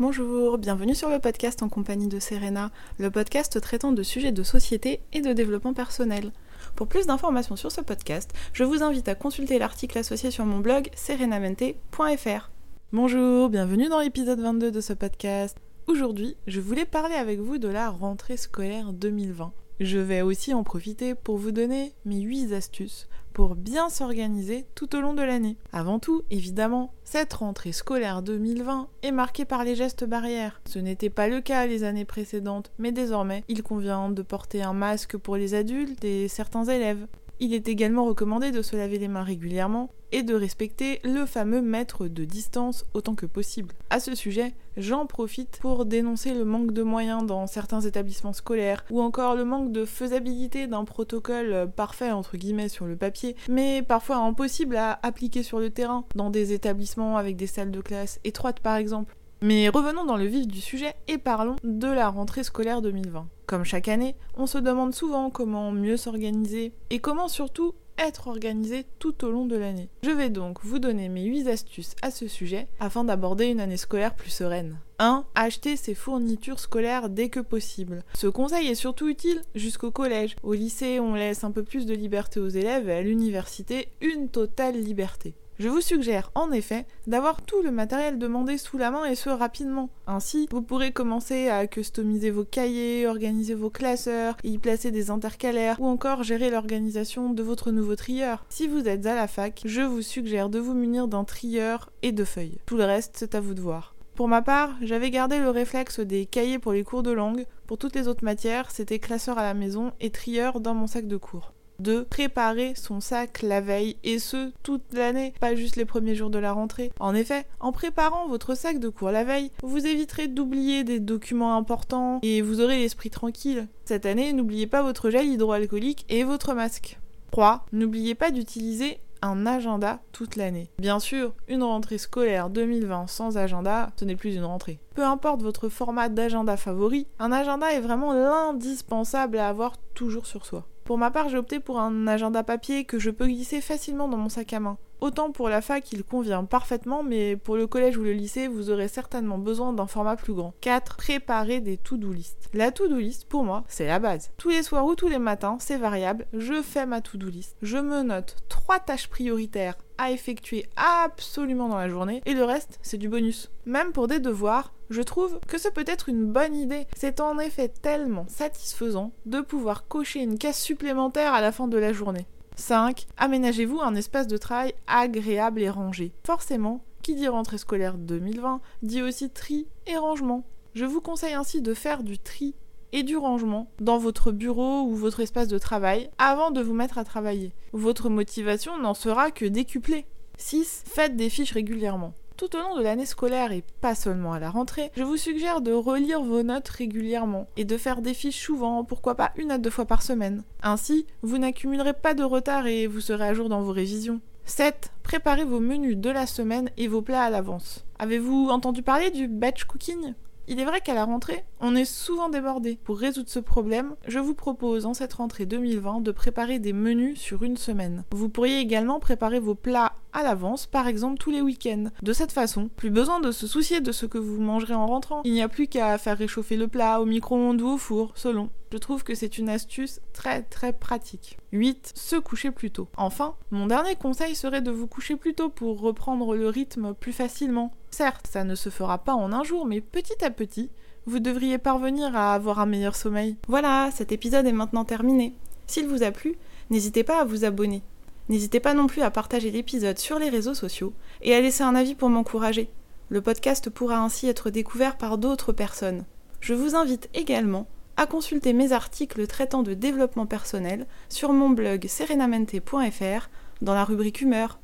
Bonjour, bienvenue sur le podcast en compagnie de Serena, le podcast traitant de sujets de société et de développement personnel. Pour plus d'informations sur ce podcast, je vous invite à consulter l'article associé sur mon blog serenamente.fr. Bonjour, bienvenue dans l'épisode 22 de ce podcast. Aujourd'hui, je voulais parler avec vous de la rentrée scolaire 2020. Je vais aussi en profiter pour vous donner mes 8 astuces pour bien s'organiser tout au long de l'année. Avant tout, évidemment, cette rentrée scolaire 2020 est marquée par les gestes barrières. Ce n'était pas le cas les années précédentes, mais désormais, il convient de porter un masque pour les adultes et certains élèves. Il est également recommandé de se laver les mains régulièrement et de respecter le fameux mètre de distance autant que possible. À ce sujet, j'en profite pour dénoncer le manque de moyens dans certains établissements scolaires ou encore le manque de faisabilité d'un protocole parfait entre guillemets sur le papier, mais parfois impossible à appliquer sur le terrain dans des établissements avec des salles de classe étroites par exemple. Mais revenons dans le vif du sujet et parlons de la rentrée scolaire 2020. Comme chaque année, on se demande souvent comment mieux s'organiser et comment surtout être organisé tout au long de l'année. Je vais donc vous donner mes 8 astuces à ce sujet afin d'aborder une année scolaire plus sereine. 1. Acheter ses fournitures scolaires dès que possible. Ce conseil est surtout utile jusqu'au collège. Au lycée, on laisse un peu plus de liberté aux élèves et à l'université, une totale liberté. Je vous suggère en effet d'avoir tout le matériel demandé sous la main et ce rapidement. Ainsi, vous pourrez commencer à customiser vos cahiers, organiser vos classeurs, y placer des intercalaires ou encore gérer l'organisation de votre nouveau trieur. Si vous êtes à la fac, je vous suggère de vous munir d'un trieur et de feuilles. Tout le reste, c'est à vous de voir. Pour ma part, j'avais gardé le réflexe des cahiers pour les cours de langue. Pour toutes les autres matières, c'était classeur à la maison et trieur dans mon sac de cours de préparer son sac la veille et ce toute l'année, pas juste les premiers jours de la rentrée. En effet, en préparant votre sac de cours la veille, vous éviterez d'oublier des documents importants et vous aurez l'esprit tranquille. Cette année, n'oubliez pas votre gel hydroalcoolique et votre masque. 3. N'oubliez pas d'utiliser un agenda toute l'année. Bien sûr, une rentrée scolaire 2020 sans agenda, ce n'est plus une rentrée. Peu importe votre format d'agenda favori, un agenda est vraiment l'indispensable à avoir toujours sur soi. Pour ma part, j'ai opté pour un agenda papier que je peux glisser facilement dans mon sac à main. Autant pour la fac, il convient parfaitement, mais pour le collège ou le lycée, vous aurez certainement besoin d'un format plus grand. 4. Préparer des to-do list. La to-do list, pour moi, c'est la base. Tous les soirs ou tous les matins, c'est variable, je fais ma to-do list. Je me note trois tâches prioritaires à effectuer absolument dans la journée et le reste, c'est du bonus. Même pour des devoirs, je trouve que ce peut être une bonne idée. C'est en effet tellement satisfaisant de pouvoir cocher une case supplémentaire à la fin de la journée. 5. Aménagez-vous un espace de travail agréable et rangé. Forcément, qui dit rentrée scolaire 2020 dit aussi tri et rangement. Je vous conseille ainsi de faire du tri et du rangement dans votre bureau ou votre espace de travail avant de vous mettre à travailler. Votre motivation n'en sera que décuplée. 6. Faites des fiches régulièrement. Tout au long de l'année scolaire et pas seulement à la rentrée, je vous suggère de relire vos notes régulièrement et de faire des fiches souvent, pourquoi pas une à deux fois par semaine. Ainsi, vous n'accumulerez pas de retard et vous serez à jour dans vos révisions. 7. Préparez vos menus de la semaine et vos plats à l'avance. Avez-vous entendu parler du batch cooking? Il est vrai qu'à la rentrée, on est souvent débordé. Pour résoudre ce problème, je vous propose en cette rentrée 2020 de préparer des menus sur une semaine. Vous pourriez également préparer vos plats à l'avance, par exemple tous les week-ends. De cette façon, plus besoin de se soucier de ce que vous mangerez en rentrant. Il n'y a plus qu'à faire réchauffer le plat au micro-ondes ou au four, selon. Je trouve que c'est une astuce très très pratique. 8. Se coucher plus tôt. Enfin, mon dernier conseil serait de vous coucher plus tôt pour reprendre le rythme plus facilement. Certes, ça ne se fera pas en un jour, mais petit à petit, vous devriez parvenir à avoir un meilleur sommeil. Voilà, cet épisode est maintenant terminé. S'il vous a plu, n'hésitez pas à vous abonner. N'hésitez pas non plus à partager l'épisode sur les réseaux sociaux et à laisser un avis pour m'encourager. Le podcast pourra ainsi être découvert par d'autres personnes. Je vous invite également à consulter mes articles traitant de développement personnel sur mon blog serenamente.fr dans la rubrique humeur.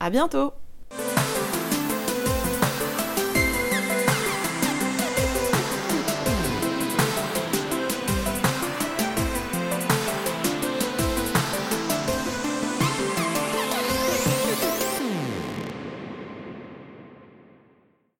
À bientôt!